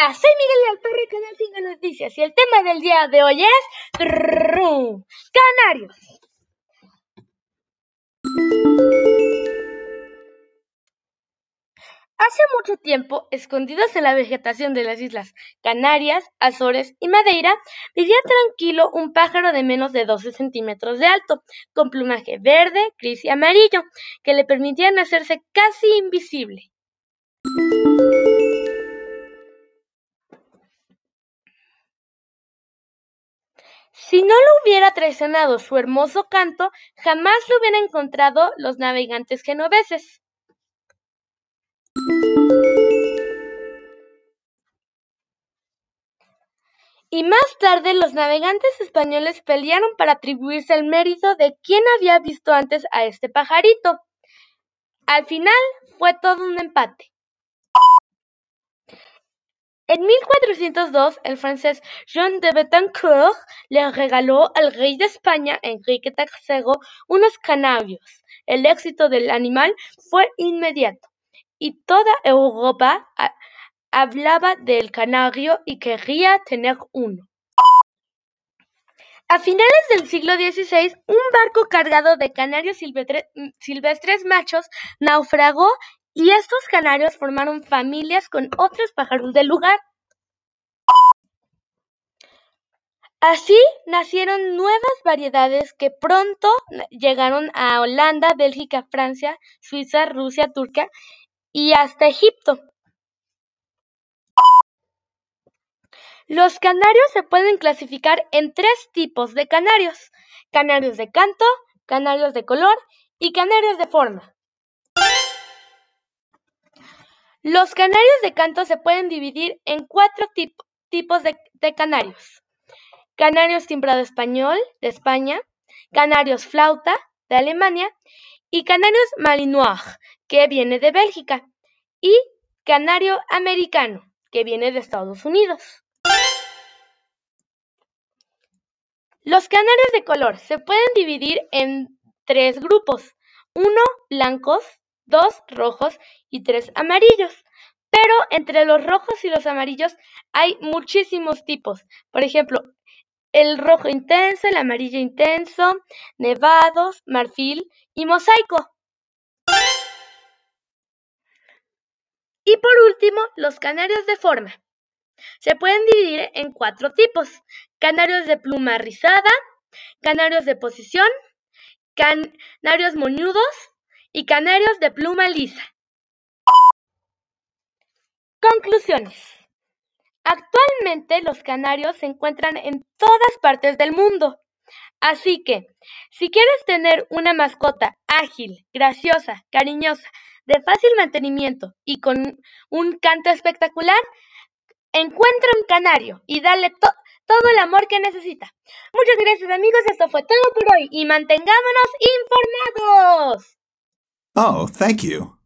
Soy Miguel Altorre, Canal 5 Noticias, y el tema del día de hoy es Canarios. Hace mucho tiempo, escondidos en la vegetación de las islas Canarias, Azores y Madeira, vivía tranquilo un pájaro de menos de 12 centímetros de alto, con plumaje verde, gris y amarillo, que le permitían hacerse casi invisible. Si no lo hubiera traicionado su hermoso canto, jamás lo hubieran encontrado los navegantes genoveses. Y más tarde los navegantes españoles pelearon para atribuirse el mérito de quién había visto antes a este pajarito. Al final fue todo un empate. En 1402 el francés Jean de Betancourt le regaló al rey de España, Enrique III, unos canarios. El éxito del animal fue inmediato, y toda Europa hablaba del canario y quería tener uno. A finales del siglo XVI, un barco cargado de canarios silvestres machos naufragó y estos canarios formaron familias con otros pájaros del lugar. Así nacieron nuevas variedades que pronto llegaron a Holanda, Bélgica, Francia, Suiza, Rusia, Turquía y hasta Egipto. Los canarios se pueden clasificar en tres tipos de canarios: canarios de canto, canarios de color y canarios de forma. Los canarios de canto se pueden dividir en cuatro tipos de, canarios: canarios timbrado español, de España, canarios flauta, de Alemania, y canarios malinois, que viene de Bélgica, y canario americano, que viene de Estados Unidos. Los canarios de color se pueden dividir en tres grupos: uno, blancos, dos rojos y tres amarillos. Pero entre los rojos y los amarillos hay muchísimos tipos. Por ejemplo, el rojo intenso, el amarillo intenso, nevados, marfil y mosaico. Y por último, los canarios de forma. Se pueden dividir en cuatro tipos. Canarios de pluma rizada, canarios de posición, canarios moñudos y canarios de pluma lisa. Conclusiones. Actualmente los canarios se encuentran en todas partes del mundo. Así que, si quieres tener una mascota ágil, graciosa, cariñosa, de fácil mantenimiento y con un canto espectacular, encuentra un canario y dale todo el amor que necesita. Muchas gracias amigos, esto fue todo por hoy y mantengámonos informados. Oh, thank you.